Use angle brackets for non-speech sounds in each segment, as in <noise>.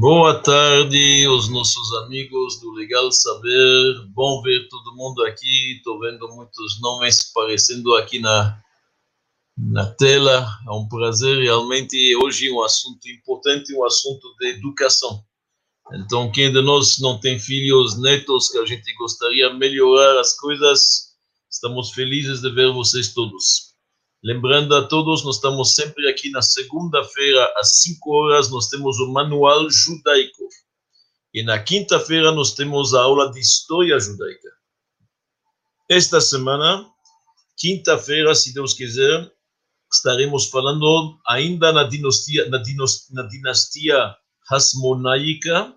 Boa tarde, os nossos amigos do Legal Saber. Bom ver todo mundo aqui. Estou vendo muitos nomes aparecendo aqui na, na tela. É um prazer realmente. Hoje um assunto importante, um assunto de educação. Então, quem de nós não tem filhos, netos, que a gente gostaria de melhorar as coisas, estamos felizes de ver vocês todos. Lembrando a todos, nós estamos sempre aqui na segunda-feira, às 5 horas, nós temos o Manual Judaico. E na quinta-feira nós temos a aula de História Judaica. Esta semana, quinta-feira, se Deus quiser, estaremos falando ainda na dinastia, na na dinastia Hasmonaica,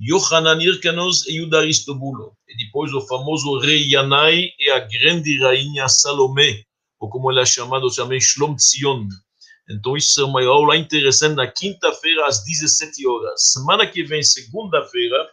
Yohanan Hirkanos e Yuda Aristobulo. E depois o famoso rei Yanai e a grande rainha Salomé ou como ele é chamado também, Shlom Tzion. Então, isso é uma aula interessante na quinta-feira, às 17 horas. Semana que vem, segunda-feira,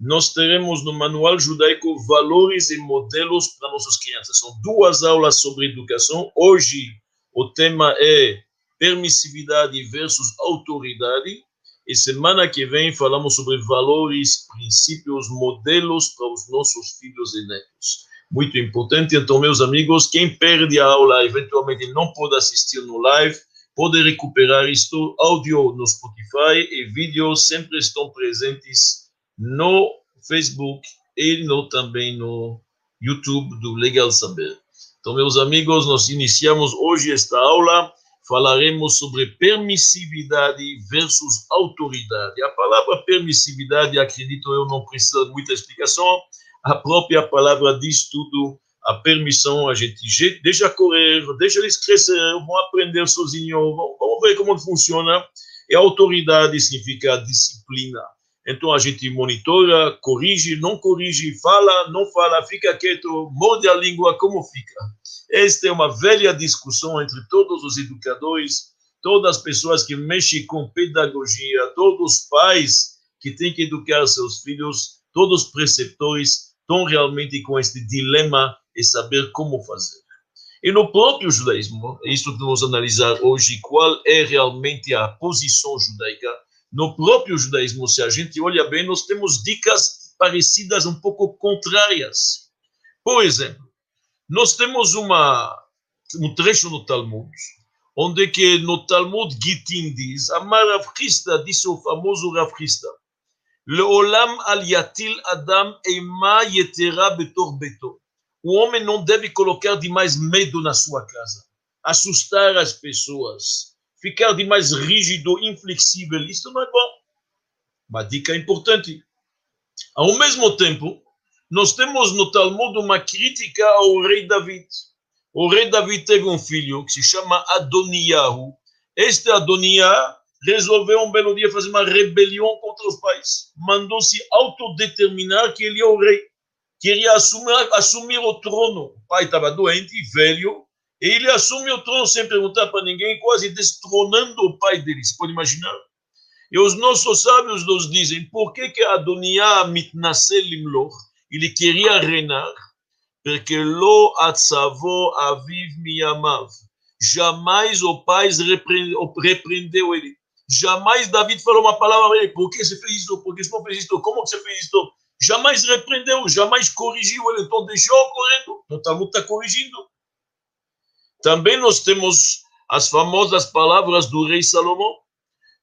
nós teremos no Manual Judaico valores e modelos para nossas crianças. São duas aulas sobre educação. Hoje, o tema é permissividade versus autoridade. E semana que vem falamos sobre valores, princípios, modelos para os nossos filhos e netos muito importante. Então, meus amigos, quem perde a aula, eventualmente não pode assistir no live, pode recuperar isto, áudio no Spotify e vídeos sempre estão presentes no Facebook e no, também no YouTube do Legal Saber. Então, meus amigos, nós iniciamos hoje esta aula, falaremos sobre permissividade versus autoridade. A palavra permissividade, acredito eu, não precisa de muita explicação, a própria palavra diz tudo, a permissão, a gente deixa correr, deixa eles crescer, vão aprender sozinhos, vamos ver como funciona. E autoridade significa disciplina. Então a gente monitora, corrige, não corrige, fala, não fala, fica quieto, morde a língua, como fica? Esta é uma velha discussão entre todos os educadores, todas as pessoas que mexem com pedagogia, todos os pais que têm que educar seus filhos, todos os preceptores, estão realmente com este dilema e saber como fazer. E no próprio judaísmo, isso vamos analisar hoje, qual é realmente a posição judaica. No próprio judaísmo, se a gente olha bem, nós temos dicas parecidas, um pouco contrárias. Por exemplo, nós temos uma, um trecho no Talmud, onde que no Talmud Gitin diz, a Rav disse o famoso Rav Leolam al adam eima yetera betor beto. O homem não deve colocar demais medo na sua casa, assustar as pessoas, ficar demais rígido, inflexível. Isso não é bom. Uma dica importante. Ao mesmo tempo, nós temos no Talmud uma crítica ao rei David. O rei David teve um filho que se chama Adonijahu. Este Adoniyahu resolveu um belo dia fazer uma rebelião contra os pais. Mandou se autodeterminar que ele é o rei. Queria assumir, assumir o trono. O pai estava doente, velho, e ele assume o trono sem perguntar para ninguém, quase destronando o pai dele. Você pode imaginar? E os nossos sábios nos dizem, por que que Adoniah mitnasel limloch, ele queria reinar? Porque lo atzavo aviv miyamav. Jamais o pai repreendeu ele. Jamais David falou uma palavra por que você fez isso? Por que você fez isso? Como você fez isso? Jamais repreendeu, jamais corrigiu ele, então deixou correndo. Então Talmud está corrigindo. Também nós temos as famosas palavras do rei Salomão.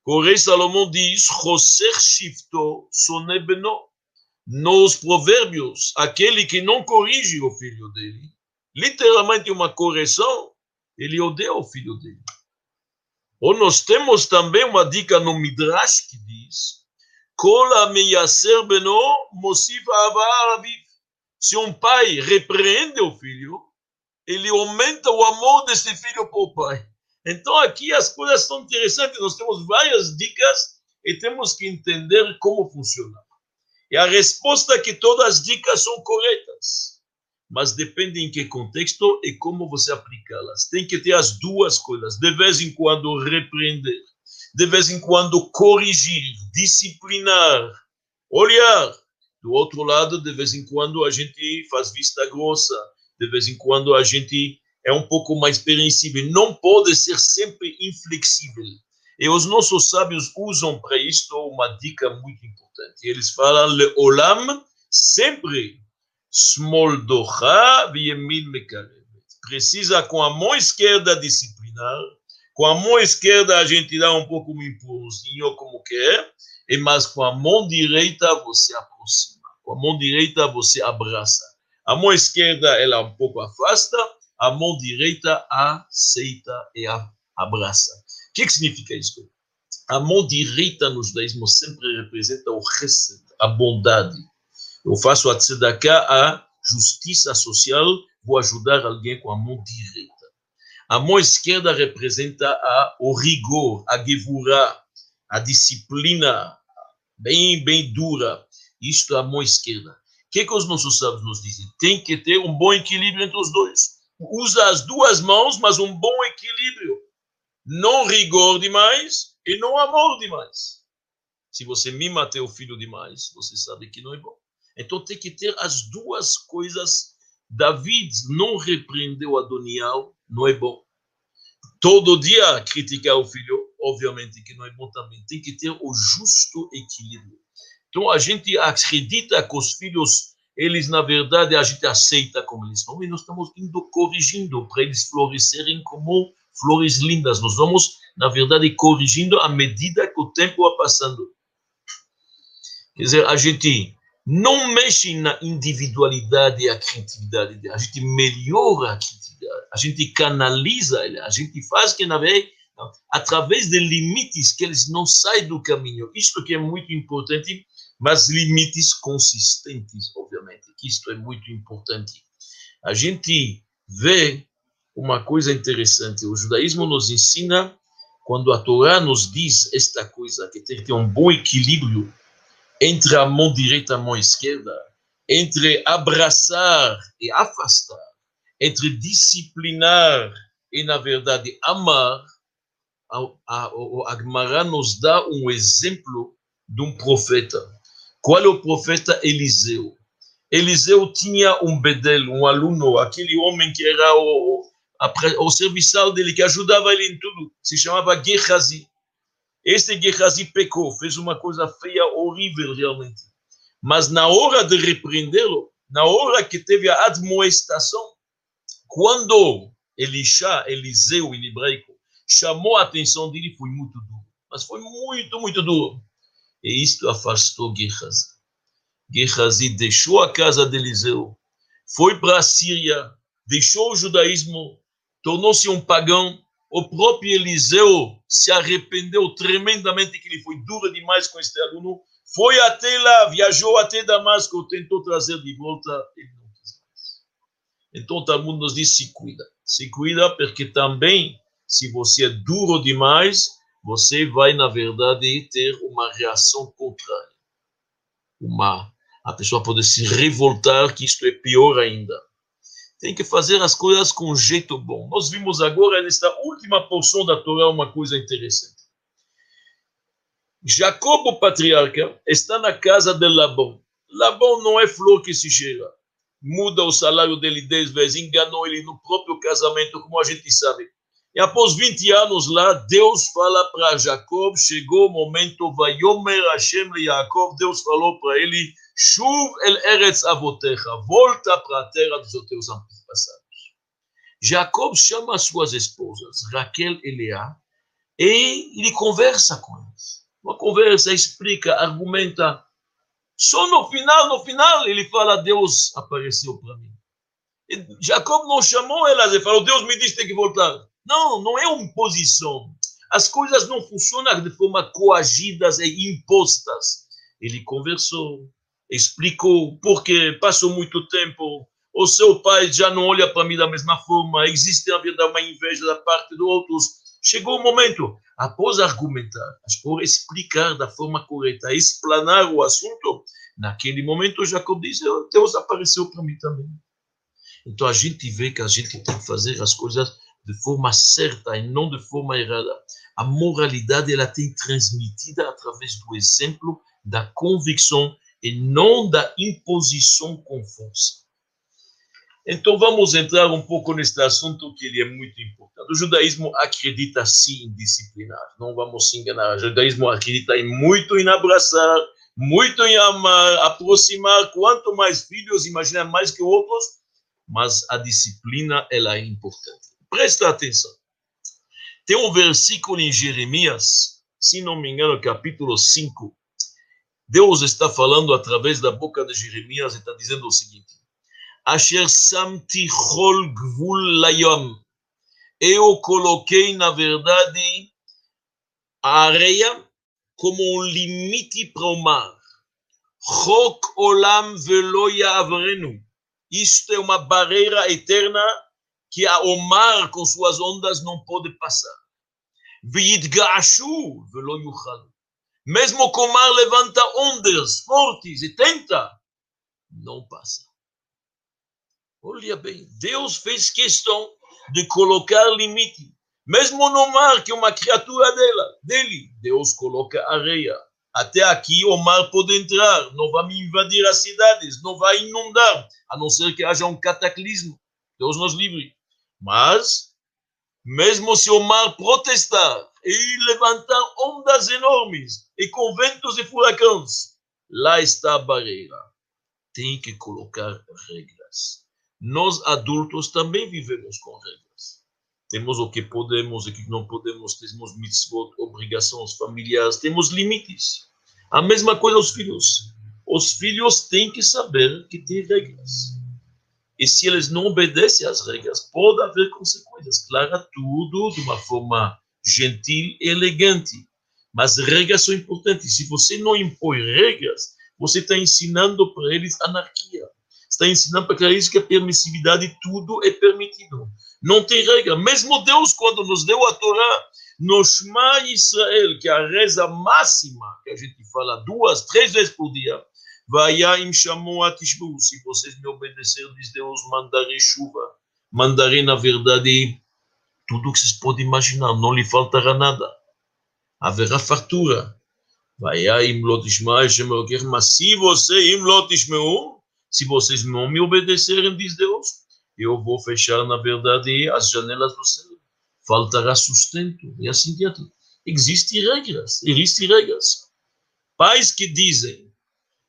O rei Salomão diz, Choser shifto sonebeno. Nos provérbios, aquele que não corrige o filho dele, literalmente uma correção, ele odeia o filho dele. Ou nós temos também uma dica no Midrash que diz: Se um pai repreende o filho, ele aumenta o amor desse filho para o pai. Então aqui as coisas são interessantes, nós temos várias dicas e temos que entender como funciona. E a resposta é que todas as dicas são corretas mas depende em que contexto e como você aplicá-las. Tem que ter as duas coisas. De vez em quando repreender, de vez em quando corrigir, disciplinar, olhar. Do outro lado, de vez em quando a gente faz vista grossa, de vez em quando a gente é um pouco mais permissível. Não pode ser sempre inflexível. E os nossos sábios usam para isto uma dica muito importante. Eles falam, olam sempre smoldocha viemin. Precisa com a mão esquerda disciplinar, com a mão esquerda a gente dá um pouco um impulsinho como quer, e mas com a mão direita você aproxima. Com a mão direita você abraça. A mão esquerda ela um pouco afasta, a mão direita aceita e abraça. O que, que significa isso? A mão direita no judaísmo sempre representa o chesed, a bondade. Eu faço a tzedakah, a justiça social, vou ajudar alguém com a mão direita. A mão esquerda representa a, o rigor, a gevurah, a disciplina bem, bem dura. Isto é a mão esquerda. O que, que os nossos sábios nos dizem? Tem que ter um bom equilíbrio entre os dois. Usa as duas mãos, mas um bom equilíbrio não rigor demais e não amor demais. Se você mima teu filho demais, você sabe que não é bom. Então tem que ter as duas coisas. David não repreendeu Adonial, não é bom. Todo dia criticar o filho, obviamente que não é bom também. Tem que ter o justo equilíbrio. Então a gente acredita que os filhos, eles na verdade a gente aceita como eles são e nós estamos indo corrigindo para eles florescerem como flores lindas. Nós vamos, na verdade, corrigindo à medida que o tempo vai passando. Quer dizer, a gente não mexe na individualidade e a criatividade, a gente melhora a criatividade, a gente canaliza ela, a gente faz que, na verdade, através de limites que eles não saem do caminho. Isto que é muito importante, mas limites consistentes, obviamente, isto é muito importante. A gente vê uma coisa interessante. O judaísmo nos ensina, quando a Torá nos diz esta coisa, que tem que ter um bom equilíbrio entre a mão direita e a mão esquerda, entre abraçar e afastar, entre disciplinar e, na verdade, amar, a Agmará nos dá um exemplo de um profeta. Qual é o profeta Eliseu? Eliseu tinha um bedel, um aluno, aquele homem que era o, o serviçal dele, que ajudava ele em tudo, se chamava Gehazi. Este Gehazi pecou, fez uma coisa feia, horrível realmente. Mas na hora de repreendê-lo, na hora que teve a admoestação, quando Elisha, Eliseu em hebraico, chamou a atenção dele, foi muito duro. Mas foi muito, muito duro. E isto afastou Gehazi. Gehazi deixou a casa de Eliseu, foi para a Síria, deixou o judaísmo, tornou-se um pagão. O próprio Eliseu se arrependeu tremendamente que ele foi duro demais com este aluno. Foi até lá, viajou até Damasco, tentou trazer de volta, ele não quis mais. Então o Talmud nos diz: se cuida. Se cuida, porque também, se você é duro demais, você vai, na verdade, ter uma reação contrária. Uma, a pessoa pode se revoltar, que isto é pior ainda tem que fazer as coisas com jeito bom. Nós vimos agora, nesta última porção da Torá, uma coisa interessante. Jacob, o patriarca, está na casa de Labão. Labão não é flor que se cheira. Muda o salário dele dez vezes, enganou ele no próprio casamento, como a gente sabe. E após 20 anos lá, Deus fala para Jacob, chegou o momento, Vayomer Hashem le Jacob, Deus falou para ele, Shuv el Eretz Avotecha, volta para a terra dos teus antepassados. Jacob chama as suas esposas, Raquel e Leá, e ele conversa com elas. Uma conversa, explica, argumenta. Só no final, no final, ele fala, Deus apareceu para mim. E Jacob não chamou elas e falou, Deus me disse que tem que voltar. Não, não é uma imposição. As coisas não funcionam de forma coagidas e impostas. Ele conversou, explicou porque passou muito tempo, o seu pai já não olha para mim da mesma forma, existe na verdade uma inveja da parte dos outros. Chegou o momento, após argumentar, após explicar da forma correta, explanar o assunto, naquele momento Jacob disse, Deus apareceu para mim também. Então a gente vê que a gente tem que fazer as coisas de forma certa e não de forma errada. A moralidade ela tem transmitida através do exemplo, da convicção e não da imposição com força. Então vamos entrar um pouco neste assunto que ele é muito importante. O judaísmo acredita sim em disciplinar, não vamos se enganar. O judaísmo acredita em muito em abraçar, muito em amar, aproximar. Quanto mais filhos, imagina mais que outros, mas a disciplina ela é importante. Presta atenção. Tem um versículo em Jeremias, se não me engano, capítulo 5. Deus está falando através da boca de Jeremias e está dizendo o seguinte: Asher samti chol gvul layom. Eu coloquei, na verdade, a areia como um limite para o mar. Chok olam velo yavrenu. Isto é uma barreira eterna que o mar com suas ondas não pode passar. V'yitgashu velo yuchal. Mesmo que o mar levanta ondas fortes e tenta, não passa. Olha bem, Deus fez questão de colocar limite. Mesmo no mar, que é uma criatura dela, dele, Deus coloca areia. Até aqui o mar pode entrar, não vai invadir as cidades, não vai inundar, a não ser que haja um cataclismo. Deus nos livre. Mas, mesmo se o mar protestar e levantar ondas enormes e com ventos e furacões, lá está a barreira. Tem que colocar regras. Nós adultos também vivemos com regras. Temos o que podemos e o que não podemos, temos mitzvot, obrigações familiares, temos limites. A mesma coisa os filhos. Os filhos têm que saber que tem regras. E se eles não obedecem às regras, pode haver consequências. Claro, tudo de uma forma gentil e elegante. Mas regras são importantes. Se você não impõe regras, você está ensinando para eles anarquia está ensinando para eles que a permissividade tudo é permitido. Não tem regra. Mesmo Deus, quando nos deu a Torá, no Shema Israel, que é a reza máxima, que a gente fala duas, três vezes por dia, Vaiaim chamou a Tishbu, se vocês me obedecerem, diz Deus, mandarei chuva, mandarei, na verdade, tudo que vocês podem imaginar, não lhe faltará nada. Haverá fartura. Vaiaim lotishma, mas se você, lotishmeu, se vocês não me obedecerem, diz Deus, eu vou fechar, na verdade, as janelas do céu. Faltará sustento e assim diante. Existem regras, existem regras. Pais que dizem,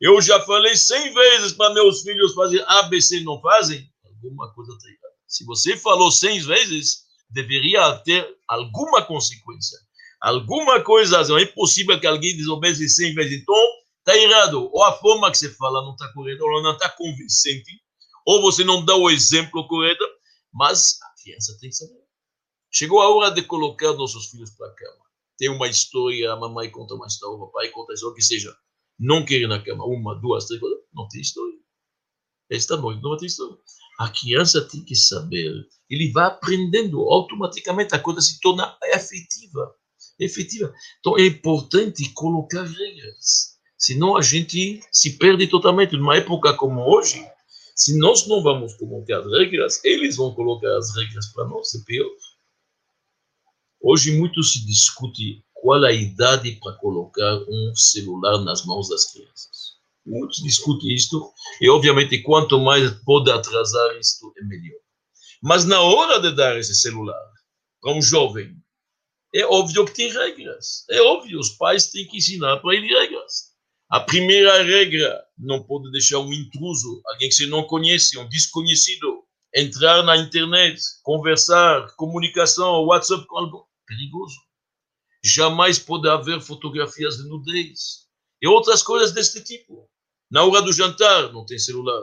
eu já falei cem vezes para meus filhos fazer ABC não fazem, alguma coisa está errada. Se você falou cem vezes, deveria ter alguma consequência. Alguma coisa, não é possível que alguém desobedeça cem vezes. Então, Está errado. Ou a forma que você fala não está correta, ou não está convincente, ou você não dá o exemplo correto, mas a criança tem que saber. Chegou a hora de colocar nossos filhos para a cama. Tem uma história, a mamãe conta uma história, o papai conta uma história, que seja. Não querer na cama, uma, duas, três, não tem história. Esta noite não tem história. A criança tem que saber. Ele vai aprendendo automaticamente, a coisa se torna efetiva. Efetiva. Então é importante colocar regras senão a gente se perde totalmente. Numa época como hoje, se nós não vamos colocar regras, eles vão colocar as regras para nós, é pior. Hoje muito se discute qual a idade para colocar um celular nas mãos das crianças. Muitos discutem isto, e obviamente quanto mais pode atrasar isto, é melhor. Mas na hora de dar esse celular para um jovem, é óbvio que tem regras. É óbvio, os pais têm que ensinar para ele regras. A primeira regra, não pode deixar um intruso, alguém que você não conhece, um desconhecido, entrar na internet, conversar, comunicação, WhatsApp com algo perigoso. Jamais pode haver fotografias de nudez e outras coisas deste tipo. Na hora do jantar, não tem celular.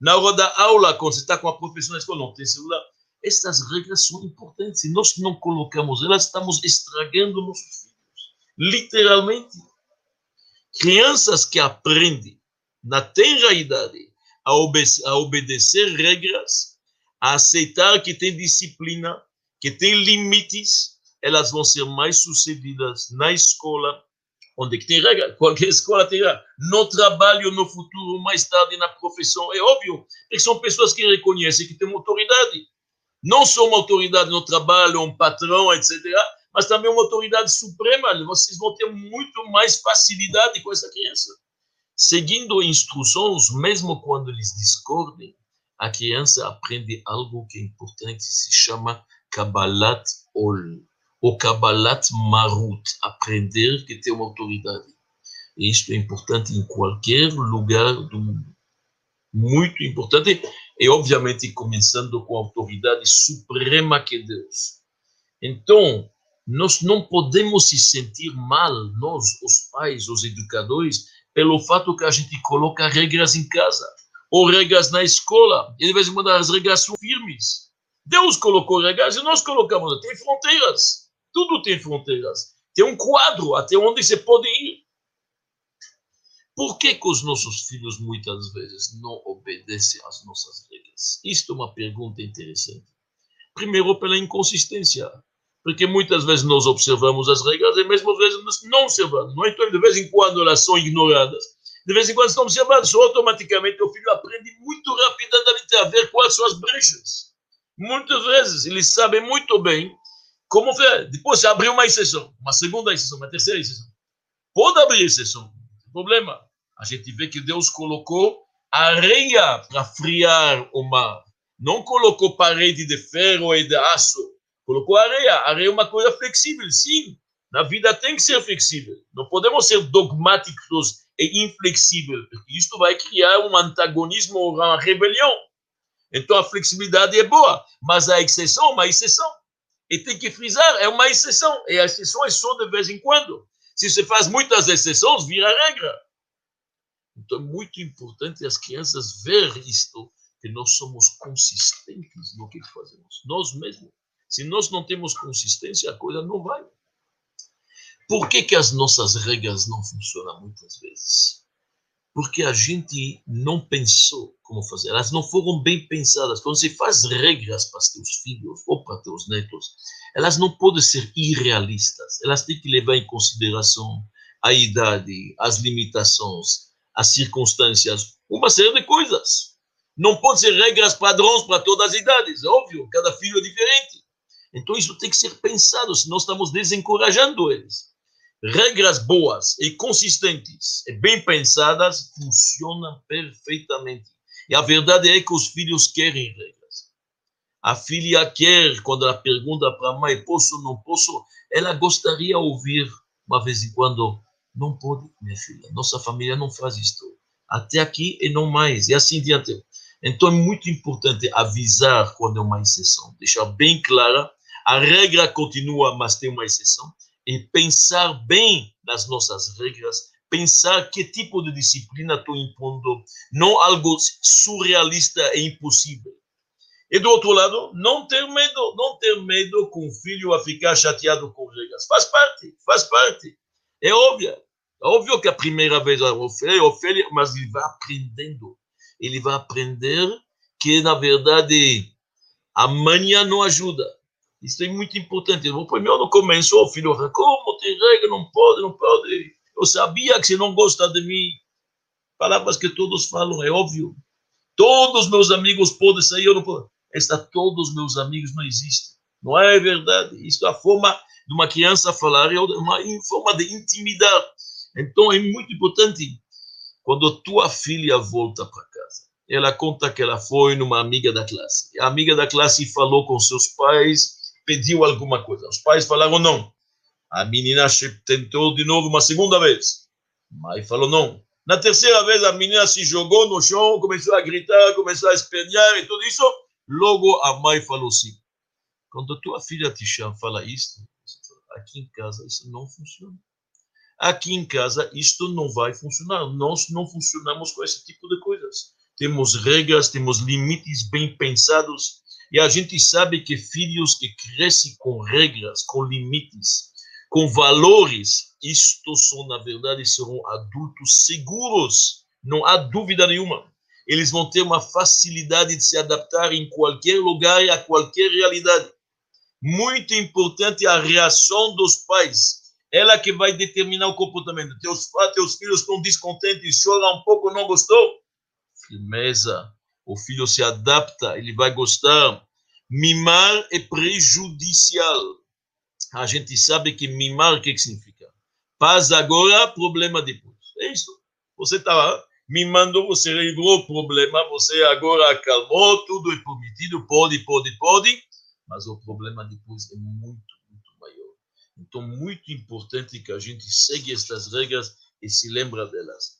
Na hora da aula, quando você está com a professora na escola, não tem celular. Estas regras são importantes. Se nós não colocamos elas, estamos estragando nossos filhos. Literalmente. Crianças que aprendem na tenra idade a, obede a obedecer regras, a aceitar que tem disciplina, que tem limites, elas vão ser mais sucedidas na escola, onde que tem regra, <laughs> qualquer escola terá, no trabalho, no futuro, mais tarde na profissão, é óbvio, porque são pessoas que reconhecem que têm autoridade. Não só uma autoridade no trabalho, um patrão, etc., mas também uma autoridade suprema. Vocês vão ter muito mais facilidade com essa criança. Seguindo instruções, mesmo quando eles discordem, a criança aprende algo que é importante, se chama Kabbalat Ol, ou Kabbalat Marut, aprender que tem uma autoridade. E isto é importante em qualquer lugar do mundo. Muito importante, e obviamente começando com a autoridade suprema que é Deus. Então, nós não podemos se sentir mal, nós, os pais, os educadores, pelo fato que a gente coloca regras em casa, ou regras na escola, e de vez em quando as regras são firmes. Deus colocou regras e nós colocamos, tem fronteiras, tudo tem fronteiras. Tem um quadro até onde você pode ir. Por que, que os nossos filhos muitas vezes não obedecem às nossas regras? Isto é uma pergunta interessante. Primeiro, pela inconsistência porque muitas vezes nós observamos as regras e mesmo às vezes nós não observamos. Não? Então, de vez em quando elas são ignoradas. De vez em quando estão observadas, automaticamente o filho aprende muito rapidamente a ver quais são as brechas. Muitas vezes ele sabe muito bem como. Depois, se abrir uma exceção, uma segunda exceção, uma terceira exceção, pode abrir exceção, não tem problema. A gente vê que Deus colocou areia para friar o mar. Não colocou parede de ferro e de aço Colocou areia. Areia é uma coisa flexível, sim. Na vida tem que ser flexível. Não podemos ser dogmáticos e inflexíveis, porque isto vai criar um antagonismo uma rebelião. Então a flexibilidade é boa, mas a exceção é uma exceção. E tem que frisar, é uma exceção. E a exceção é só de vez em quando. Se você faz muitas exceções, vira regra. Então é muito importante as crianças ver isto, que nós somos consistentes no que fazemos. Nós mesmos. Se nós não temos consistência, a coisa não vai. Por que, que as nossas regras não funcionam muitas vezes? Porque a gente não pensou como fazer, elas não foram bem pensadas. Quando você faz regras para os teus filhos ou para teus netos, elas não podem ser irrealistas, elas têm que levar em consideração a idade, as limitações, as circunstâncias, uma série de coisas. Não pode ser regras padrões para todas as idades, óbvio, cada filho é diferente. Então isso tem que ser pensado, senão estamos desencorajando eles. Regras boas e consistentes e bem pensadas funcionam perfeitamente. E a verdade é que os filhos querem regras. A filha quer, quando ela pergunta para a mãe, posso ou não posso, ela gostaria de ouvir, uma vez em quando, não pode, minha filha, nossa família não faz isto. Até aqui e não mais, e assim diante. Então é muito importante avisar quando é uma exceção, deixar bem clara a regra continua, mas tem uma exceção. E pensar bem nas nossas regras, pensar que tipo de disciplina estou impondo, não algo surrealista e impossível. E do outro lado, não ter medo, não ter medo com o filho a ficar chateado com regras. Faz parte, faz parte. É óbvio. É óbvio que a primeira vez a Ofélia, mas ele vai aprendendo. Ele vai aprender que, na verdade, amanhã não ajuda. Isso é muito importante. O primeiro no começo, o filho, como tem regra, não pode, não pode. Eu sabia que você não gosta de mim. Palavras que todos falam, é óbvio. Todos meus amigos podem sair, eu não posso. Esta todos meus amigos não existe. Não é verdade. Isso é a forma de uma criança falar, é uma forma de intimidar. Então é muito importante quando tua filha volta para casa. Ela conta que ela foi numa amiga da classe. A amiga da classe falou com seus pais pediu alguma coisa. Os pais falaram não. A menina tentou de novo uma segunda vez. Mãe falou não. Na terceira vez, a menina se jogou no chão, começou a gritar, começou a espernear e tudo isso. Logo, a mãe falou sim. Quando tua filha te chama, fala isso, aqui em casa isso não funciona. Aqui em casa isto não vai funcionar. Nós não funcionamos com esse tipo de coisas. Temos regras, temos limites bem pensados e a gente sabe que filhos que crescem com regras, com limites, com valores, isto são, na verdade, serão adultos seguros, não há dúvida nenhuma. Eles vão ter uma facilidade de se adaptar em qualquer lugar e a qualquer realidade. Muito importante a reação dos pais. Ela que vai determinar o comportamento. Teus, teus filhos estão descontentes, choram um pouco, não gostou? Firmeza o filho se adapta, ele vai gostar. Mimar é prejudicial. A gente sabe que mimar, o que, significa? Paz agora, problema depois. É isso. Você está me mandou, você livrou o problema, você agora acalmou, tudo é permitido, pode, pode, pode, mas o problema depois é muito, muito maior. Então, muito importante que a gente segue estas regras e se lembra delas.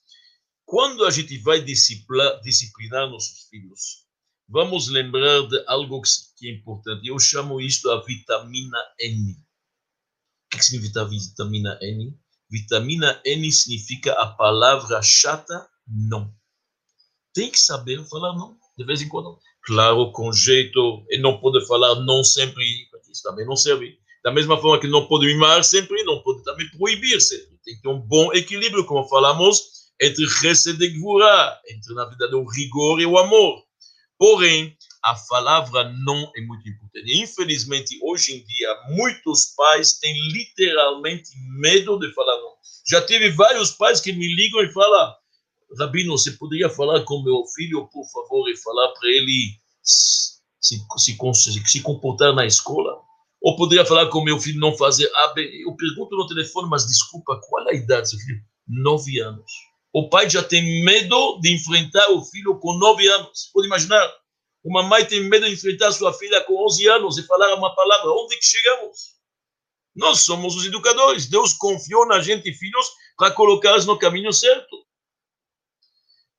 Quando a gente vai disciplinar, nossos filhos, vamos lembrar de algo que é importante. Eu chamo isto a vitamina N. O que significa vitamina N? Vitamina N significa a palavra chata não. Tem que saber falar não, de vez em quando. Claro, com jeito, e não pode falar não sempre, isso também não serve. Da mesma forma que não pode mimar sempre, não pode também proibir sempre. Tem que ter um bom equilíbrio, como falamos, entre Chesed e Gvura, entre, na verdade, o rigor e o amor. Porém, a palavra não é muito importante. Infelizmente, hoje em dia, muitos pais têm literalmente medo de falar não. Já tive vários pais que me ligam e falam: Rabino, você poderia falar com meu filho, por favor, e falar para ele se, se, se, comportar na escola? Ou poderia falar com meu filho não fazer A, B? Eu pergunto no telefone, mas desculpa, qual a idade do seu filho? Nove anos. O pai já tem medo de enfrentar o filho com nove anos. Você pode imaginar? Uma mãe tem medo de enfrentar sua filha com onze anos e falar uma palavra. Onde que chegamos? Nós somos os educadores. Deus confiou na gente, filhos, para colocá-los no caminho certo.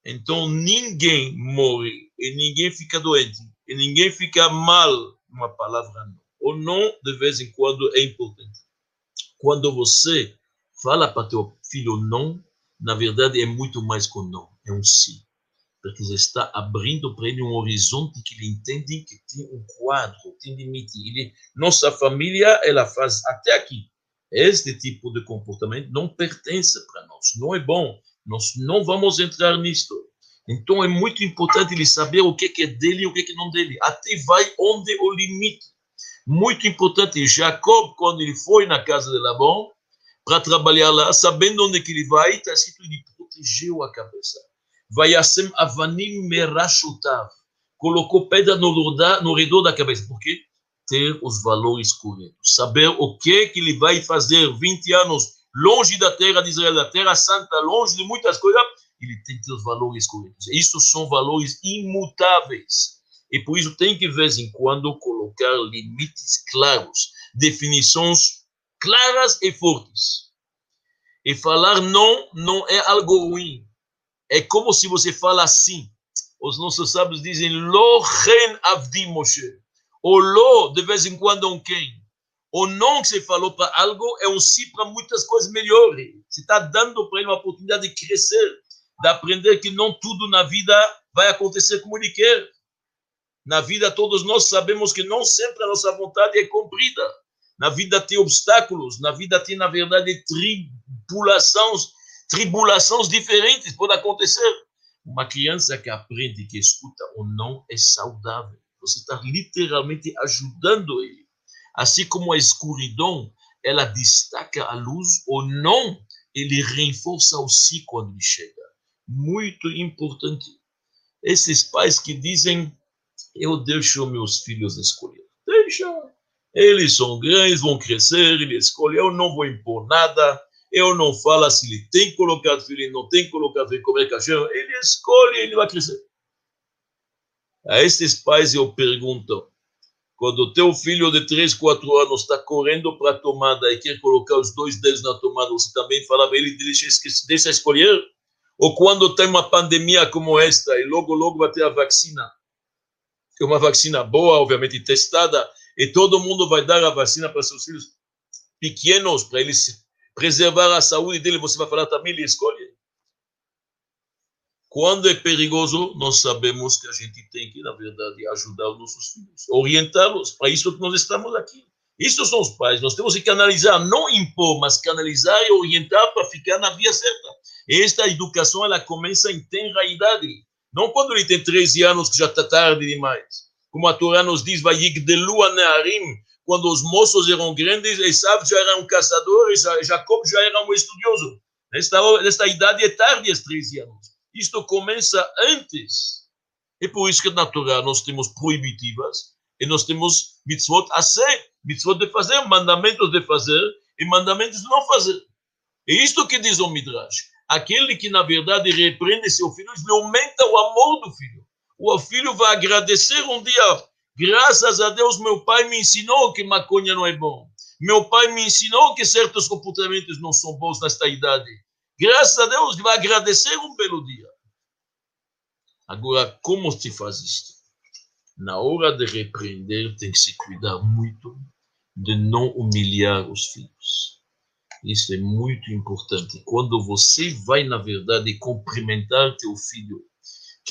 Então ninguém morre e ninguém fica doente e ninguém fica mal. Uma palavra não. O não, de vez em quando, é importante. Quando você fala para teu filho não, na verdade é muito mais que um não, é um sim. Porque você está abrindo para ele um horizonte que ele entende que tem um quadro, tem limite. Ele, nossa família, ela faz até aqui. Este tipo de comportamento não pertence para nós, não é bom nós não vamos entrar nisto. Então é muito importante ele saber o que é dele e o que é não dele. Até vai onde o limite. Muito importante. Jacob, quando ele foi na casa de Labão para trabalhar lá, sabendo onde que ele vai, está escrito ele protegeu a cabeça. Vai Vayasem avanim merashutav. Colocou pedra no, no redor da cabeça. Por quê? Ter os valores corretos. Saber o que que ele vai fazer 20 anos longe da terra de Israel, da terra santa, longe de muitas coisas, ele tem que ter os valores corretos. Isso são valores imutáveis. E por isso tem que, de vez em quando, colocar limites claros, definições claras e fortes. E falar não não é algo ruim. É como se você fala assim. Os nossos sábios dizem, lo chen avdi Moshe. O lo, de vez em quando, é um quem. O não que você falou para algo é um sim para muitas coisas melhores. Você está dando para ele uma oportunidade de crescer, de aprender que não tudo na vida vai acontecer como ele quer. Na vida, todos nós sabemos que não sempre a nossa vontade é cumprida. Na vida tem obstáculos, na vida tem, na verdade, tribulações, tribulações diferentes podem acontecer. Uma criança que aprende, que escuta o não é saudável. Você está literalmente ajudando ele Assim como a escuridão, ela destaca a luz, ou não, ele reforça o si quando ele chega. Muito importante. Esses pais que dizem, eu deixo meus filhos escolher. Deixa. Eles são grandes, vão crescer, ele escolhe, eu não vou impor nada, eu não falo se ele tem que colocar filho, ele não tem que colocar filho, como é cachorro, ele escolhe, ele vai crescer. A esses pais eu pergunto, quando o teu filho de 3, 4 anos está correndo para a tomada e quer colocar os dois dedos na tomada, você também fala para ele, deixa, deixa escolher? Ou quando tem uma pandemia como esta e logo, logo vai ter a vacina, que é uma vacina boa, obviamente testada, e todo mundo vai dar a vacina para seus filhos pequenos, para eles preservar a saúde dele, você vai falar também, ele escolhe. Quando é perigoso, nós sabemos que a gente tem que, na verdade, ajudar os nossos filhos, orientá-los. Para isso que nós estamos aqui. Isso são os pais. Nós temos que canalizar, não impor, mas canalizar e orientar para ficar na via certa. Esta educação, ela começa em tenra idade. Não quando ele tem 13 anos, que já está tarde demais. Como a Torá nos diz, quando os moços eram grandes, Esav já era um caçador, Jacob já era um estudioso. Nesta, nesta idade é tarde, aos 13 anos. Isto começa antes. E por isso que na Torá nós temos proibitivas e nós temos mitzvot a ser, mitzvot de fazer, mandamentos de fazer e mandamentos de não fazer. É isto que diz o Midrash. aquele que, na verdade, repreende seu filho, ele aumenta o amor do filho. O filho vai agradecer um dia, graças a Deus, meu pai me ensinou que maconha não é bom. Meu pai me ensinou que certos comportamentos não são bons nesta idade. Graças a Deus, vai agradecer um belo dia. Agora, como se faz isto? Na hora de repreender, tem que se cuidar muito de não humilhar os filhos. Isso é muito importante. Quando você vai, na verdade, cumprimentar teu filho,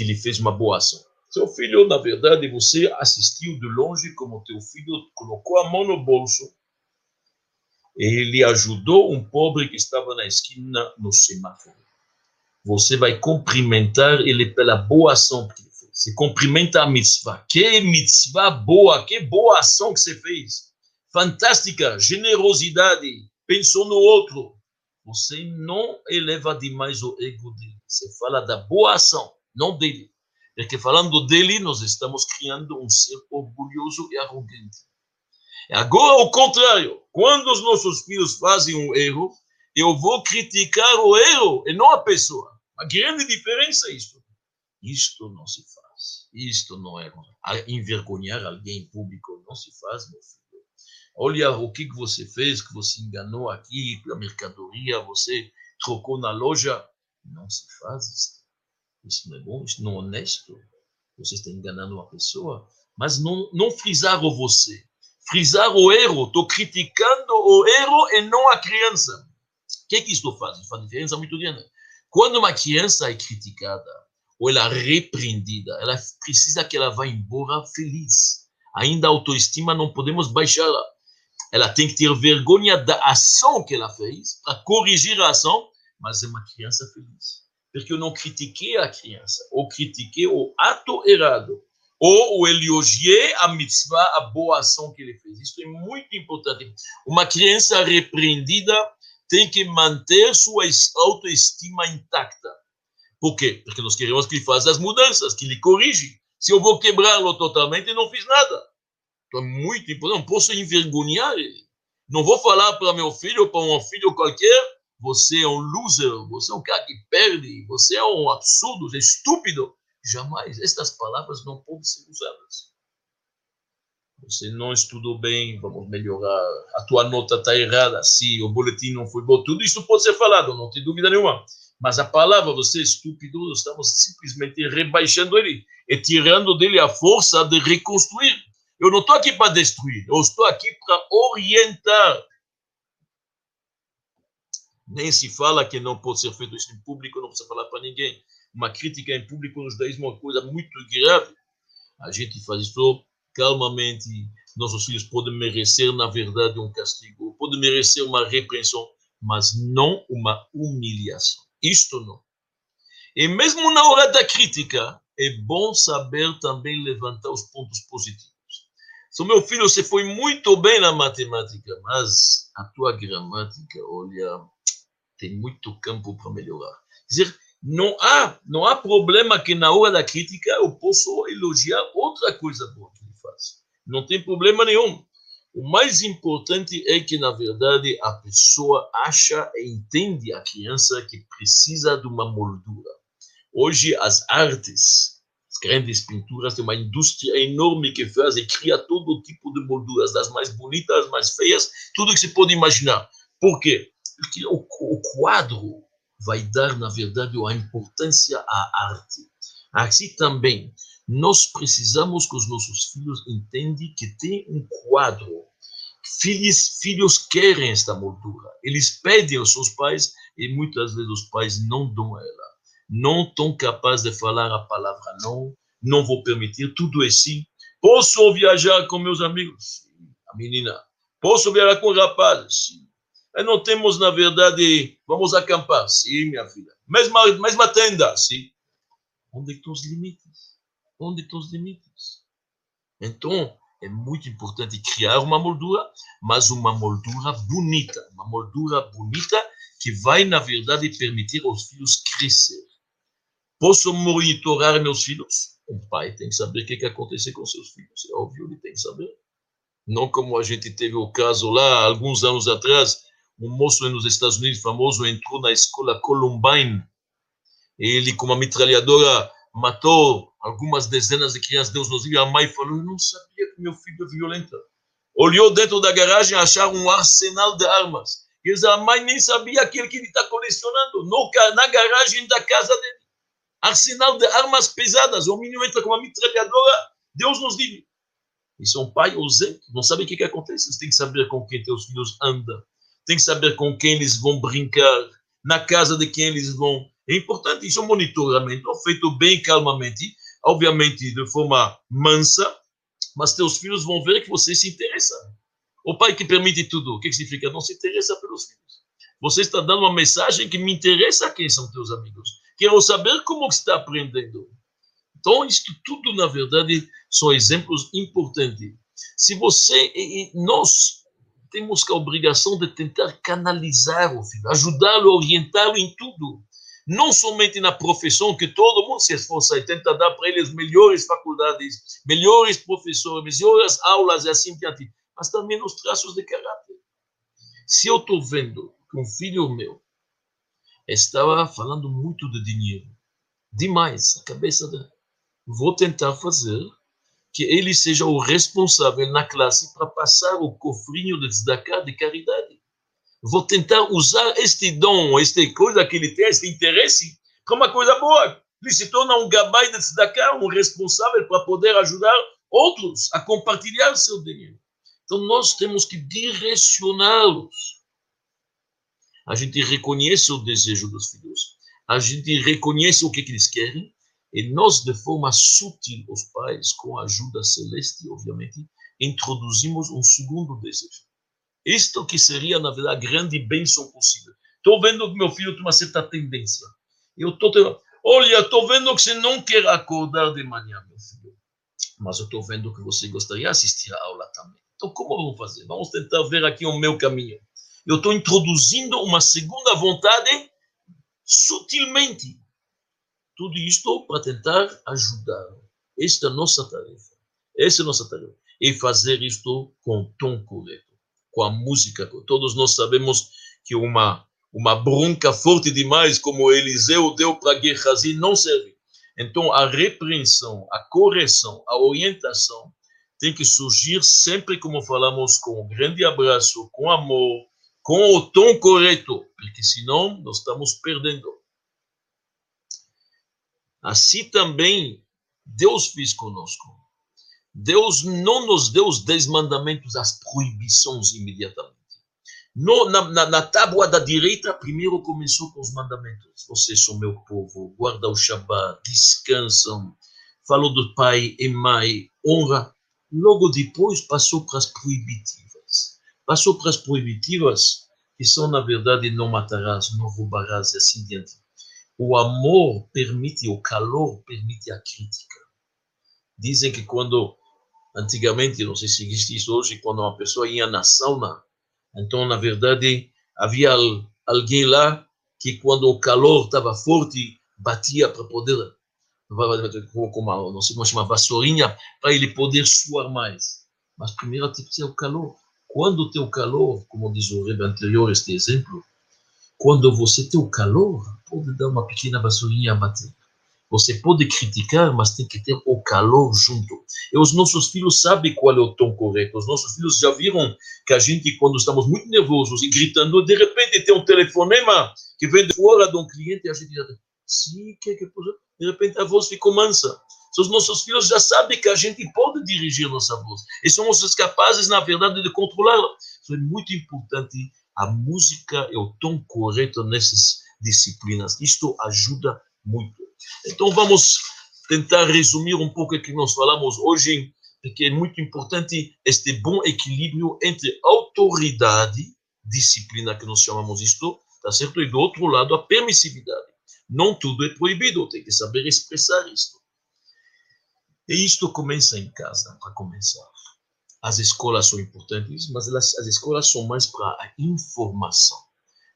que lhe fez uma boa ação. Seu filho, na verdade, você assistiu de longe como teu filho colocou a mão no bolso. Ele ajudou um pobre que estava na esquina no semáforo. Você vai cumprimentar ele pela boa ação que ele fez. Você cumprimenta a mitzvah. Que mitzvah boa, que boa ação que você fez. Fantástica, generosidade, pensou no outro. Você não eleva demais o ego dele. Você fala da boa ação, não dele. Porque falando dele, nós estamos criando um ser orgulhoso e arrogante. Agora, ao contrário, quando os nossos filhos fazem um erro, eu vou criticar o erro e não a pessoa. A grande diferença é isto. Isto não se faz. Isto não é. Envergonhar alguém em público não se faz, meu filho. Olha o que você fez, que você enganou aqui pela mercadoria, você trocou na loja. Não se faz isso. Isso não é bom, isso não é honesto. Você está enganando uma pessoa. Mas não, não frisar o você. Frisar o erro. Estou criticando o erro e não a criança. O que, que isto faz? Isso faz diferença muito grande. Quando uma criança é criticada ou ela é repreendida, ela precisa que ela vá embora feliz. Ainda a autoestima não podemos baixá-la ela tem que ter vergonha da ação que ela fez para corrigir a ação, mas é uma criança feliz. Porque eu não critiquei a criança, ou critiquei o ato errado, ou elogiei a mitzvah, a boa ação que ele fez. Isso é muito importante. Uma criança repreendida tem que manter sua autoestima intacta. Por quê? Porque nós queremos que ele faça as mudanças, que ele corrige. Se eu vou quebrá-lo totalmente, não fiz nada. Então é muito importante. Não posso envergonhar ele. Não vou falar para meu filho para um filho qualquer: você é um loser, você é um cara que perde, você é um absurdo, é estúpido. Jamais. Estas palavras não podem ser usadas. Você não estudou bem, vamos melhorar. A tua nota está errada, se o boletim não foi bom. Tudo isso pode ser falado, não tem dúvida nenhuma. Mas a palavra, você é estúpido, estamos simplesmente rebaixando ele e tirando dele a força de reconstruir. Eu não estou aqui para destruir, eu estou aqui para orientar. Nem se fala que não pode ser feito isso em público, não precisa falar para ninguém. Uma crítica em público nos judaísmo é uma coisa muito grave. A gente faz isso calmamente. Nossos filhos podem merecer, na verdade, um castigo, podem merecer uma repreensão, mas não uma humilhação. Isto não. E mesmo na hora da crítica, é bom saber também levantar os pontos positivos. Sou meu filho, você foi muito bem na matemática, mas a tua gramática, olha, tem muito campo para melhorar. Quer dizer, não há, não há problema que na hora da crítica eu possa elogiar outra coisa boa que ele faz. Não tem problema nenhum. O mais importante é que, na verdade, a pessoa acha e entende a criança que precisa de uma moldura. Hoje, as artes grandes pinturas, tem uma indústria enorme que faz e cria todo tipo de molduras, das mais bonitas, mais feias, tudo que se pode imaginar. Por quê? Porque o, o quadro vai dar, na verdade, a importância à arte. Assim também, nós precisamos que os nossos filhos entendam que tem um quadro. Filhos, filhos querem esta moldura. Eles pedem aos seus pais e muitas vezes os pais não dão ela não estão capazes de falar a palavra não, não vou permitir, tudo é sim. Posso viajar com meus amigos? Sim. A menina. Posso viajar com o rapaz? Sim. Não temos, na verdade, vamos acampar? Sim, minha filha. Mesma, mesma tenda? Sim. Onde estão os limites? Onde estão os limites? Então, é muito importante criar uma moldura, mas uma moldura bonita. Uma moldura bonita que vai, na verdade, permitir aos filhos crescer. Posso monitorar meus filhos? Um pai tem que saber o que, que aconteceu com seus filhos. É óbvio, ele tem que saber. Não como a gente teve o caso lá, alguns anos atrás, um moço nos Estados Unidos famoso entrou na escola Columbine. Ele, com uma metralhadora, matou algumas dezenas de crianças. Deus nos livre. A mãe falou: Eu não sabia que meu filho é violento. Olhou dentro da garagem e acharam um arsenal de armas. Quer dizer, a mãe nem sabia aquilo que ele está colecionando no, na garagem da casa dele. Arsenal de armas pesadas. O menino entra com uma metralhadora. Deus nos livre. É um pai ausente. Não sabe o que, que acontece. Você tem que saber com quem teus filhos andam tem que saber com quem eles vão brincar, na casa de quem eles vão. É importante isso, é um monitoramento feito bem calmamente, obviamente de forma mansa, mas teus filhos vão ver que você se interessa. O pai que permite tudo, o que significa? Não se interessa pelos filhos. Você está dando uma mensagem que me interessa quem são teus amigos. Quero saber como está aprendendo. Então, isto tudo, na verdade, são exemplos importantes. Se você, nós temos a obrigação de tentar canalizar o filho, ajudá-lo, orientá-lo em tudo. Não somente na profissão, que todo mundo se esforça e tenta dar para eles melhores faculdades, melhores professores, melhores aulas e assim diante, mas também nos traços de caráter. Se eu estou vendo que um filho meu estava falando muito de dinheiro, demais, a cabeça dele, vou tentar fazer que ele seja o responsável na classe para passar o cofrinho de tzedakah de caridade. Vou tentar usar este dom, esta coisa que ele tem, este interesse, para uma coisa boa. Ele se torna um gabai de tzedakah, um responsável para poder ajudar outros a compartilhar seu dinheiro. Então nós temos que direcioná-los. A gente reconhece o desejo dos filhos, a gente reconhece o que, que eles querem, e nós, de forma sutil, os pais, com a ajuda celeste, obviamente, introduzimos um segundo desejo. Isto que seria, na verdade, a grande bênção possível. Estou vendo que meu filho tem uma certa tendência. Eu estou tendo... Olha, estou vendo que você não quer acordar de manhã, meu filho. Mas eu estou vendo que você gostaria de assistir a aula também. Então, como vamos fazer? Vamos tentar ver aqui o meu caminho. Eu estou introduzindo uma segunda vontade sutilmente. Tudo isto para tentar ajudar. Esta é a nossa tarefa. Essa é a nossa tarefa. E fazer isto com o tom correto, com a música. Todos nós sabemos que uma, uma bronca forte demais, como Eliseu deu para Gehazi, não serve. Então, a repreensão, a correção, a orientação tem que surgir sempre, como falamos, com um grande abraço, com amor, com o tom correto, porque senão nós estamos perdendo. Assim também Deus fez conosco. Deus não nos deu os dez mandamentos, as proibições imediatamente. No, na, na, na, tábua da direita, primeiro começou com os mandamentos. Vocês são meu povo, guarda o Shabat, descansam. Falou do pai e mãe, honra. Logo depois passou para as proibitivas. Passou para as proibitivas, que são, na verdade, não matarás, não roubarás e assim diante. O amor permite, o calor permite a crítica. Dizem que quando, antigamente, não sei se existe isso hoje, quando uma pessoa ia na sauna, então, na verdade, havia alguém lá que, quando o calor estava forte, batia para poder, com uma, não sei como chama, vassourinha, para ele poder suar mais. Mas primeiro tem que ter o calor. Quando tem o calor, como diz o Rebbe anterior, este exemplo, quando você tem o calor, pode dar uma pequena vassourinha a bater. Você pode criticar, mas tem que ter o calor junto. E os nossos filhos sabem qual é o tom correto. Os nossos filhos já viram que a gente, quando estamos muito nervosos e gritando, de repente tem um telefonema que vem de fora de um cliente e a gente diz, sim, que que De repente a voz ficou mansa. Os nossos filhos já sabem que a gente pode dirigir nossa voz. E somos capazes, na verdade, de controlá-la. Isso é muito importante. A música é o tom correto nessas disciplinas. Isto ajuda muito. Então vamos tentar resumir um pouco o que nós falamos hoje, porque é muito importante este bom equilíbrio entre autoridade, disciplina que nós chamamos isto, tá certo? E do outro lado a permissividade. Não tudo é proibido, tem que saber expressar isto. E isto começa em casa, para começar. As escolas são importantes, mas elas, as escolas são mais para a informação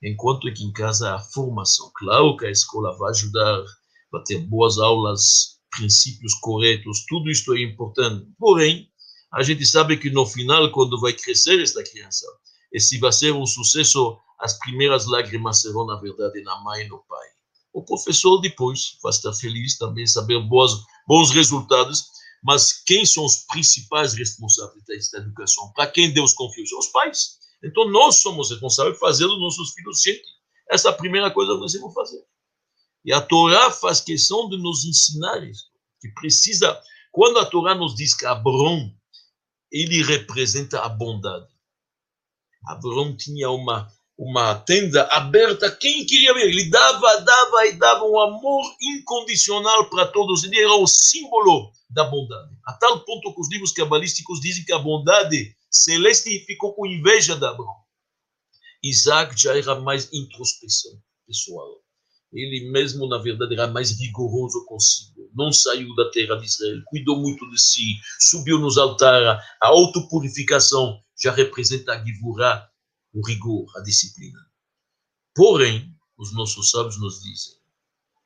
enquanto que em casa a formação. Claro que a escola vai ajudar, vai ter boas aulas, princípios corretos, tudo isto é importante. Porém, a gente sabe que no final, quando vai crescer esta criança, e se vai ser um sucesso, as primeiras lágrimas serão, na verdade, na mãe e no pai. O professor depois vai estar feliz também, saber bons, bons resultados, mas quem são os principais responsáveis desta educação? Para quem Deus confiou? São os pais. Então, nós somos responsáveis os nossos filhos gente. Essa é a primeira coisa que nós que fazer. E a Torá faz questão de nos ensinar isso. Que precisa, quando a Torá nos diz que Abraão, ele representa a bondade. Abraão tinha uma, uma tenda aberta, quem queria ver? Ele dava, dava e dava um amor incondicional para todos. Ele era o símbolo da bondade. A tal ponto que os livros cabalísticos dizem que a bondade celeste ficou com inveja de Abraão. Isaac já era mais introspecção pessoal. Ele mesmo, na verdade, era mais rigoroso consigo. Não saiu da terra de Israel, cuidou muito de si, subiu nos altares. A autopurificação já representa a Givurá, o rigor, a disciplina. Porém, os nossos sábios nos dizem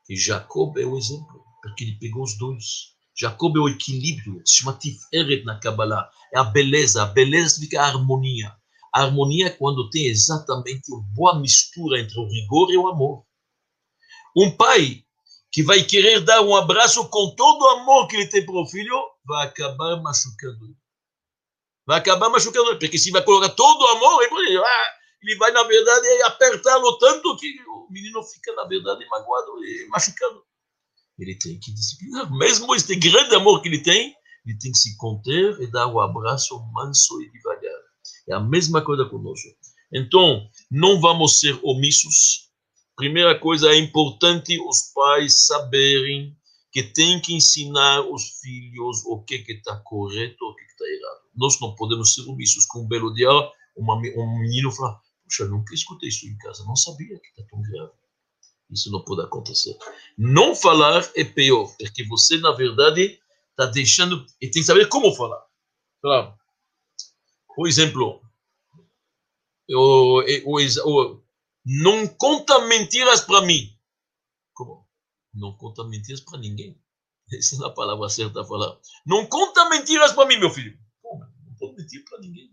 que Jacob é o exemplo, porque ele pegou os dois. Jacob é o equilíbrio, é a beleza. A beleza significa a harmonia. A harmonia é quando tem exatamente uma boa mistura entre o rigor e o amor. Um pai que vai querer dar um abraço com todo o amor que ele tem para o filho, vai acabar machucando ele. Vai acabar machucando ele, porque se vai colocar todo o amor, ele vai, na verdade, apertá-lo tanto que o menino fica, na verdade, magoado e machucando. Ele tem que disciplinar. Mesmo este grande amor que ele tem, ele tem que se conter e dar o abraço manso e devagar. É a mesma coisa conosco. Então, não vamos ser omissos, Primeira coisa, é importante os pais saberem que tem que ensinar os filhos o que está correto o que está errado. Nós não podemos ser omissos. Com um belo dia, uma, um menino fala, puxa, nunca escutei isso em casa, não sabia que está tão grave. Isso não pode acontecer. Não falar é pior, porque você, na verdade, está deixando... E tem que saber como falar. Claro. Por exemplo, o, o, o, não conta mentiras para mim. Como? Não conta mentiras para ninguém. Essa é a palavra certa a falar. Não conta mentiras para mim, meu filho. Pô, não pode mentir para ninguém.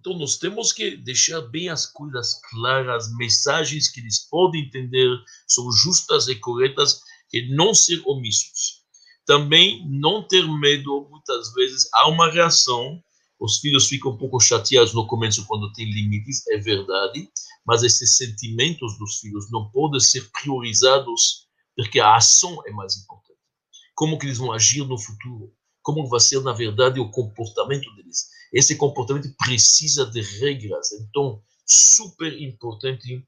Então, nós temos que deixar bem as coisas claras, mensagens que eles podem entender, são justas e corretas, e não ser omissos. Também não ter medo, muitas vezes, há uma reação, os filhos ficam um pouco chateados no começo quando tem limites, é verdade, mas esses sentimentos dos filhos não podem ser priorizados porque a ação é mais importante. Como que eles vão agir no futuro? Como vai ser, na verdade, o comportamento deles? Esse comportamento precisa de regras. Então, super importante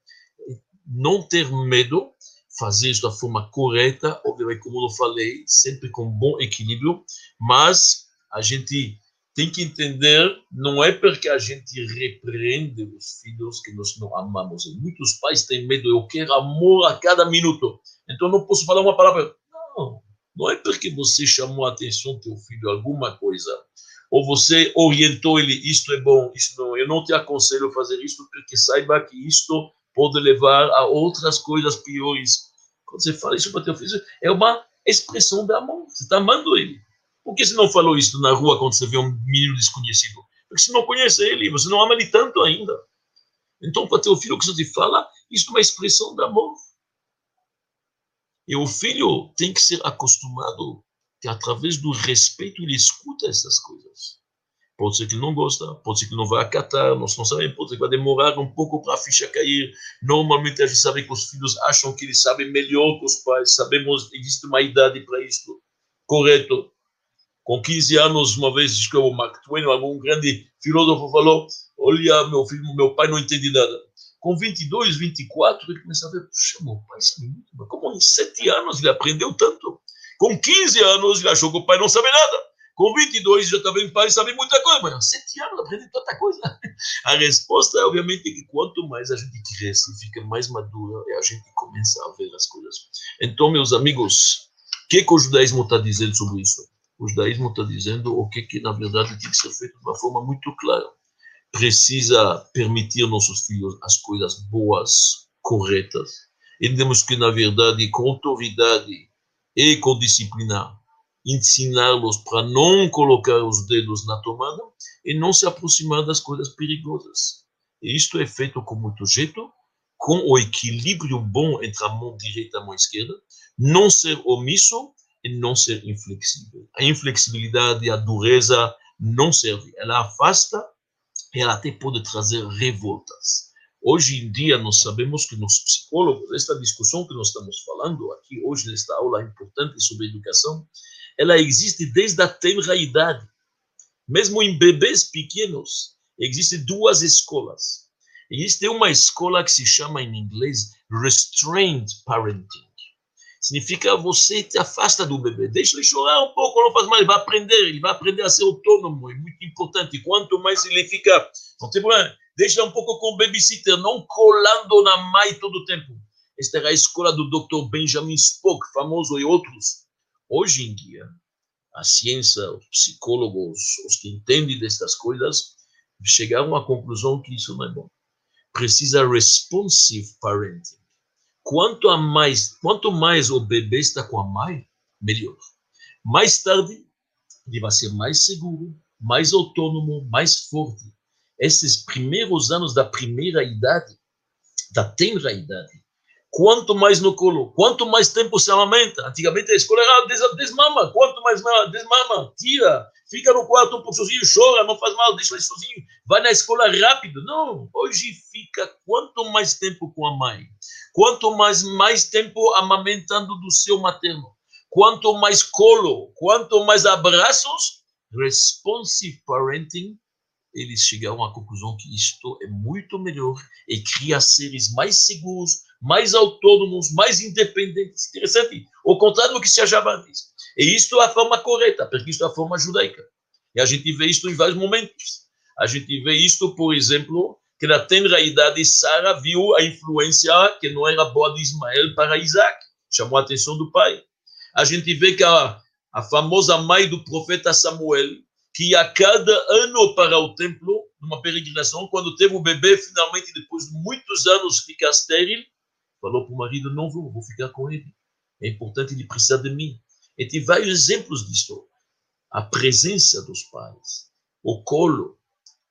não ter medo, fazer isso da forma correta, obviamente, como eu falei, sempre com bom equilíbrio, mas a gente tem que entender, não é porque a gente repreende os filhos que nós não amamos. Muitos pais têm medo, eu quero amor a cada minuto. Então não posso falar uma palavra. Não, não é porque você chamou a atenção do teu filho alguma coisa, ou você orientou ele, isto é bom, isto não, eu não te aconselho a fazer isto, porque saiba que isto pode levar a outras coisas piores. Quando você fala isso para teu filho, é uma expressão de amor, você está amando ele. Por que você não falou isso na rua quando você vê um menino desconhecido? Porque você não conhece ele, você não ama ele tanto ainda. Então, para teu filho, o que você te fala, isso é uma expressão de amor. E o filho tem que ser acostumado que, através do respeito, ele escuta essas coisas. Pode ser que ele não gosta, pode ser que não vai acatar, nós não sabemos, pode ser que vai demorar um pouco para a ficha cair. Normalmente a gente sabe que os filhos acham que eles sabem melhor que os pais, sabemos, existe uma idade para isso, correto. Com 15 anos, uma vez, diz que o Mark Twain, algum grande filósofo, falou: Olha, meu filho, meu pai não entende nada. Com 22, 24, ele começa a ver: Puxa, meu pai sabe muito, mas como em 7 anos ele aprendeu tanto? Com 15 anos, ele achou que o pai não sabe nada. Com 22, já está vendo o pai sabe muita coisa, mas 7 anos aprende tanta coisa. <laughs> A resposta é, obviamente, que quanto mais a gente cresce, fica mais madura, e a gente começa a ver as coisas. Então, meus amigos, o que, que o judaísmo está dizendo sobre isso? o judaísmo está dizendo o que, que, na verdade, tem que ser feito de uma forma muito clara. Precisa permitir nossos filhos as coisas boas, corretas. E que, na verdade, com autoridade e com disciplina, ensiná-los para não colocar os dedos na tomada e não se aproximar das coisas perigosas. E isto é feito com muito jeito, com o equilíbrio bom entre a mão direita e a mão esquerda, não ser omisso e não ser inflexível. A inflexibilidade e a dureza não servem. Ela afasta e ela até pode trazer revoltas. Hoje em dia, nós sabemos que nos psicólogos, esta discussão que nós estamos falando aqui hoje, nesta aula importante sobre educação, ela existe desde a tenra idade. Mesmo em bebês pequenos, existem duas escolas. Existe uma escola que se chama em inglês Restrained Parenting. Significa você te afasta do bebê, deixa ele chorar um pouco, não faz mal, ele vai aprender, ele vai aprender a ser autônomo, é muito importante. Quanto mais ele fica, não tem problema, deixa um pouco com o babysitter, não colando na mãe todo o tempo. Esta era a escola do Dr. Benjamin Spock, famoso e outros. Hoje em dia, a ciência, os psicólogos, os que entendem destas coisas, chegaram à conclusão que isso não é bom. Precisa responsive parenting. Quanto a mais, quanto mais o bebê está com a mãe, melhor. Mais tarde, ele vai ser mais seguro, mais autônomo, mais forte esses primeiros anos da primeira idade, da tenra idade, quanto mais no colo, quanto mais tempo se amamenta. Antigamente a escola era des, desmama, quanto mais desmama, tira, fica no quarto um pouco sozinho, chora, não faz mal, deixa ele sozinho, vai na escola rápido. Não, hoje fica quanto mais tempo com a mãe, quanto mais, mais tempo amamentando do seu materno, quanto mais colo, quanto mais abraços, responsive parenting eles chegaram à conclusão que isto é muito melhor e cria seres mais seguros, mais autônomos, mais independentes. Interessante. O contrário do que se achava antes. E isto é a forma correta, porque isto é a forma judaica. E a gente vê isto em vários momentos. A gente vê isto, por exemplo, que na tenra idade Sara viu a influência que não era boa de Ismael para Isaac. Chamou a atenção do pai. A gente vê que a, a famosa mãe do profeta Samuel que a cada ano para o templo, numa peregrinação, quando teve o bebê, finalmente, depois de muitos anos, fica estéril, falou para o marido: Não vou, vou ficar com ele. É importante, ele precisa de mim. E tem vários exemplos disso. A presença dos pais, o colo,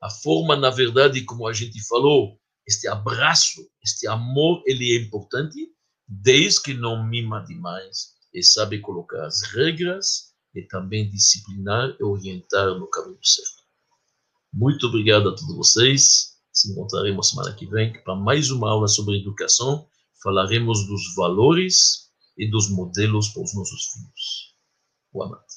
a forma, na verdade, como a gente falou, este abraço, este amor, ele é importante, desde que não mima demais e sabe colocar as regras e também disciplinar e orientar no caminho certo. Muito obrigado a todos vocês. Se encontraremos semana que vem para mais uma aula sobre educação. Falaremos dos valores e dos modelos para os nossos filhos. Boa noite.